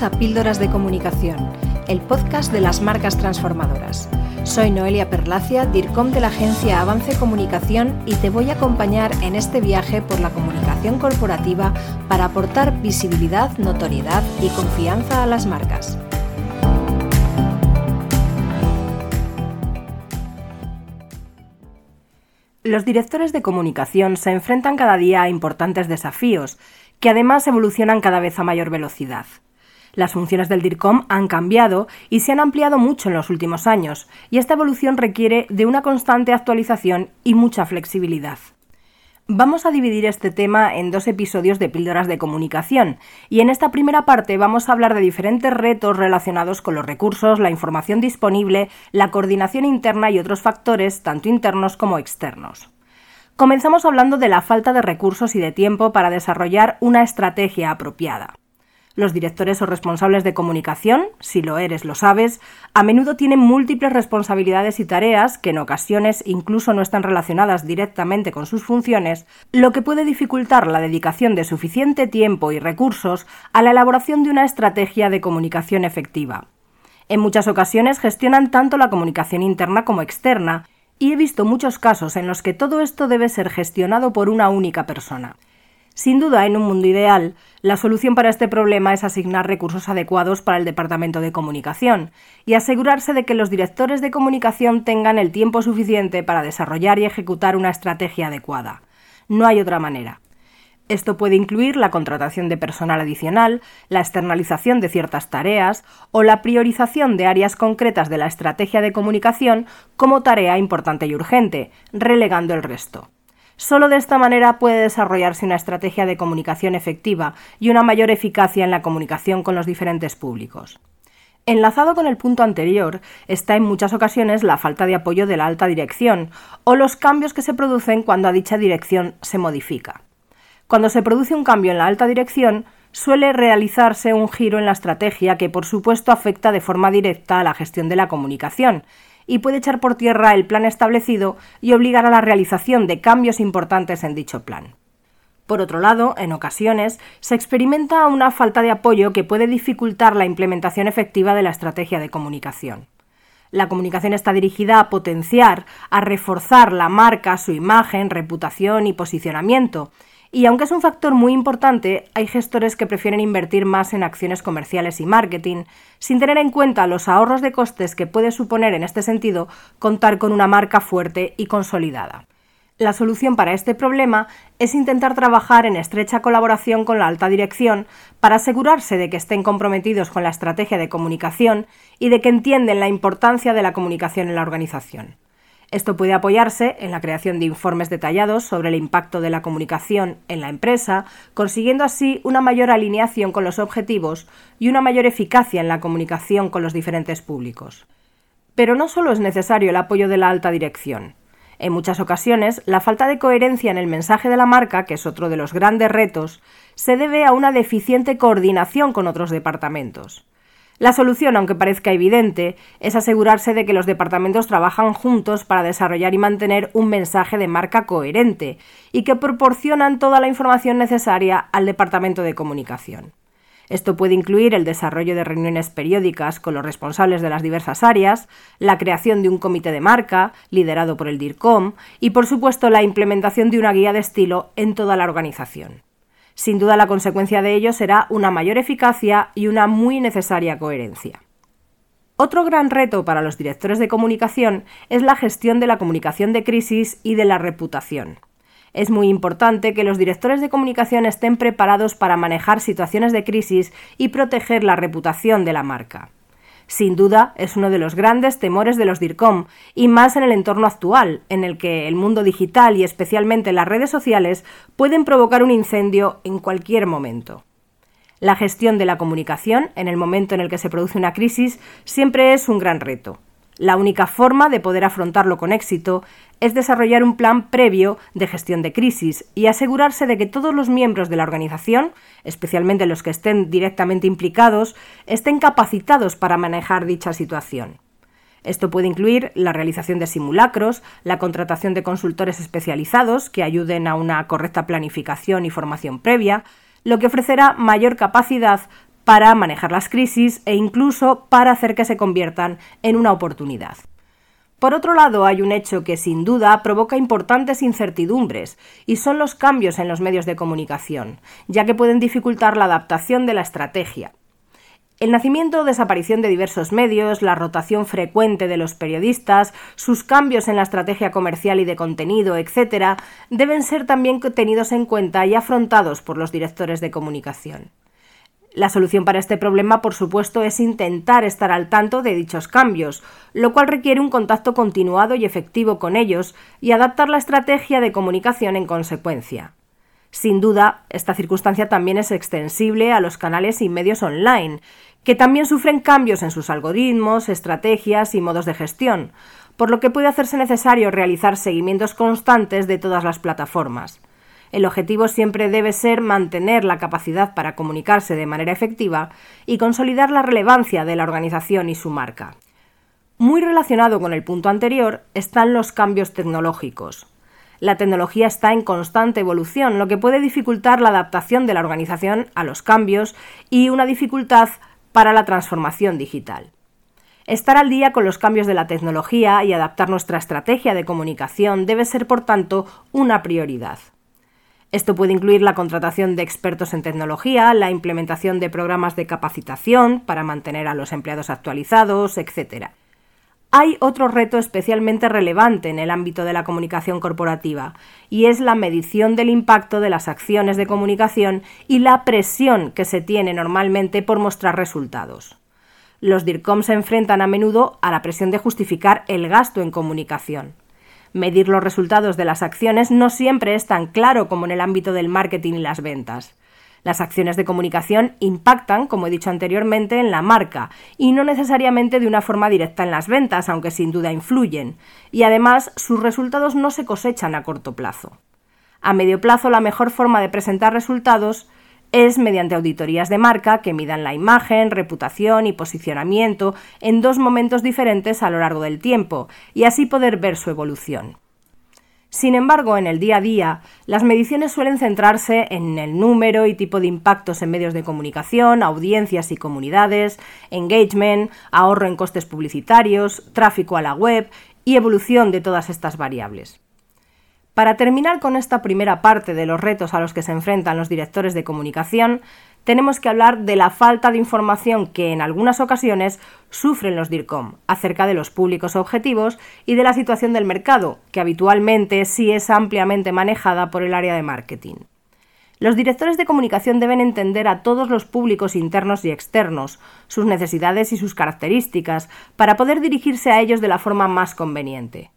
A Píldoras de Comunicación, el podcast de las marcas transformadoras. Soy Noelia Perlacia, DIRCOM de la agencia Avance Comunicación y te voy a acompañar en este viaje por la comunicación corporativa para aportar visibilidad, notoriedad y confianza a las marcas. Los directores de comunicación se enfrentan cada día a importantes desafíos que además evolucionan cada vez a mayor velocidad. Las funciones del DIRCOM han cambiado y se han ampliado mucho en los últimos años, y esta evolución requiere de una constante actualización y mucha flexibilidad. Vamos a dividir este tema en dos episodios de píldoras de comunicación, y en esta primera parte vamos a hablar de diferentes retos relacionados con los recursos, la información disponible, la coordinación interna y otros factores, tanto internos como externos. Comenzamos hablando de la falta de recursos y de tiempo para desarrollar una estrategia apropiada. Los directores o responsables de comunicación, si lo eres lo sabes, a menudo tienen múltiples responsabilidades y tareas que en ocasiones incluso no están relacionadas directamente con sus funciones, lo que puede dificultar la dedicación de suficiente tiempo y recursos a la elaboración de una estrategia de comunicación efectiva. En muchas ocasiones gestionan tanto la comunicación interna como externa, y he visto muchos casos en los que todo esto debe ser gestionado por una única persona. Sin duda, en un mundo ideal, la solución para este problema es asignar recursos adecuados para el Departamento de Comunicación y asegurarse de que los directores de comunicación tengan el tiempo suficiente para desarrollar y ejecutar una estrategia adecuada. No hay otra manera. Esto puede incluir la contratación de personal adicional, la externalización de ciertas tareas o la priorización de áreas concretas de la estrategia de comunicación como tarea importante y urgente, relegando el resto. Solo de esta manera puede desarrollarse una estrategia de comunicación efectiva y una mayor eficacia en la comunicación con los diferentes públicos. Enlazado con el punto anterior está en muchas ocasiones la falta de apoyo de la alta dirección o los cambios que se producen cuando a dicha dirección se modifica. Cuando se produce un cambio en la alta dirección, suele realizarse un giro en la estrategia que por supuesto afecta de forma directa a la gestión de la comunicación y puede echar por tierra el plan establecido y obligar a la realización de cambios importantes en dicho plan. Por otro lado, en ocasiones, se experimenta una falta de apoyo que puede dificultar la implementación efectiva de la estrategia de comunicación. La comunicación está dirigida a potenciar, a reforzar la marca, su imagen, reputación y posicionamiento, y aunque es un factor muy importante, hay gestores que prefieren invertir más en acciones comerciales y marketing, sin tener en cuenta los ahorros de costes que puede suponer en este sentido contar con una marca fuerte y consolidada. La solución para este problema es intentar trabajar en estrecha colaboración con la alta dirección para asegurarse de que estén comprometidos con la estrategia de comunicación y de que entienden la importancia de la comunicación en la organización. Esto puede apoyarse en la creación de informes detallados sobre el impacto de la comunicación en la empresa, consiguiendo así una mayor alineación con los objetivos y una mayor eficacia en la comunicación con los diferentes públicos. Pero no solo es necesario el apoyo de la alta dirección. En muchas ocasiones, la falta de coherencia en el mensaje de la marca, que es otro de los grandes retos, se debe a una deficiente coordinación con otros departamentos. La solución, aunque parezca evidente, es asegurarse de que los departamentos trabajan juntos para desarrollar y mantener un mensaje de marca coherente y que proporcionan toda la información necesaria al departamento de comunicación. Esto puede incluir el desarrollo de reuniones periódicas con los responsables de las diversas áreas, la creación de un comité de marca, liderado por el DIRCOM, y por supuesto la implementación de una guía de estilo en toda la organización. Sin duda la consecuencia de ello será una mayor eficacia y una muy necesaria coherencia. Otro gran reto para los directores de comunicación es la gestión de la comunicación de crisis y de la reputación. Es muy importante que los directores de comunicación estén preparados para manejar situaciones de crisis y proteger la reputación de la marca. Sin duda, es uno de los grandes temores de los DIRCOM, y más en el entorno actual, en el que el mundo digital y especialmente las redes sociales pueden provocar un incendio en cualquier momento. La gestión de la comunicación en el momento en el que se produce una crisis siempre es un gran reto. La única forma de poder afrontarlo con éxito es desarrollar un plan previo de gestión de crisis y asegurarse de que todos los miembros de la organización, especialmente los que estén directamente implicados, estén capacitados para manejar dicha situación. Esto puede incluir la realización de simulacros, la contratación de consultores especializados que ayuden a una correcta planificación y formación previa, lo que ofrecerá mayor capacidad para manejar las crisis e incluso para hacer que se conviertan en una oportunidad. Por otro lado, hay un hecho que sin duda provoca importantes incertidumbres, y son los cambios en los medios de comunicación, ya que pueden dificultar la adaptación de la estrategia. El nacimiento o desaparición de diversos medios, la rotación frecuente de los periodistas, sus cambios en la estrategia comercial y de contenido, etc., deben ser también tenidos en cuenta y afrontados por los directores de comunicación. La solución para este problema, por supuesto, es intentar estar al tanto de dichos cambios, lo cual requiere un contacto continuado y efectivo con ellos y adaptar la estrategia de comunicación en consecuencia. Sin duda, esta circunstancia también es extensible a los canales y medios online, que también sufren cambios en sus algoritmos, estrategias y modos de gestión, por lo que puede hacerse necesario realizar seguimientos constantes de todas las plataformas. El objetivo siempre debe ser mantener la capacidad para comunicarse de manera efectiva y consolidar la relevancia de la organización y su marca. Muy relacionado con el punto anterior están los cambios tecnológicos. La tecnología está en constante evolución, lo que puede dificultar la adaptación de la organización a los cambios y una dificultad para la transformación digital. Estar al día con los cambios de la tecnología y adaptar nuestra estrategia de comunicación debe ser, por tanto, una prioridad. Esto puede incluir la contratación de expertos en tecnología, la implementación de programas de capacitación para mantener a los empleados actualizados, etc. Hay otro reto especialmente relevante en el ámbito de la comunicación corporativa, y es la medición del impacto de las acciones de comunicación y la presión que se tiene normalmente por mostrar resultados. Los DIRCOM se enfrentan a menudo a la presión de justificar el gasto en comunicación. Medir los resultados de las acciones no siempre es tan claro como en el ámbito del marketing y las ventas. Las acciones de comunicación impactan, como he dicho anteriormente, en la marca y no necesariamente de una forma directa en las ventas, aunque sin duda influyen. Y además, sus resultados no se cosechan a corto plazo. A medio plazo, la mejor forma de presentar resultados es mediante auditorías de marca que midan la imagen, reputación y posicionamiento en dos momentos diferentes a lo largo del tiempo, y así poder ver su evolución. Sin embargo, en el día a día, las mediciones suelen centrarse en el número y tipo de impactos en medios de comunicación, audiencias y comunidades, engagement, ahorro en costes publicitarios, tráfico a la web y evolución de todas estas variables. Para terminar con esta primera parte de los retos a los que se enfrentan los directores de comunicación, tenemos que hablar de la falta de información que en algunas ocasiones sufren los DIRCOM acerca de los públicos objetivos y de la situación del mercado, que habitualmente sí es ampliamente manejada por el área de marketing. Los directores de comunicación deben entender a todos los públicos internos y externos, sus necesidades y sus características, para poder dirigirse a ellos de la forma más conveniente.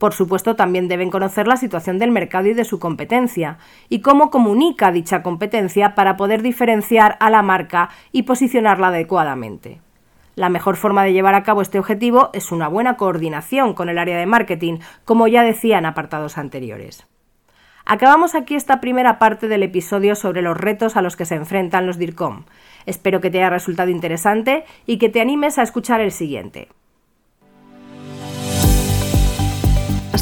Por supuesto, también deben conocer la situación del mercado y de su competencia, y cómo comunica dicha competencia para poder diferenciar a la marca y posicionarla adecuadamente. La mejor forma de llevar a cabo este objetivo es una buena coordinación con el área de marketing, como ya decía en apartados anteriores. Acabamos aquí esta primera parte del episodio sobre los retos a los que se enfrentan los DIRCOM. Espero que te haya resultado interesante y que te animes a escuchar el siguiente.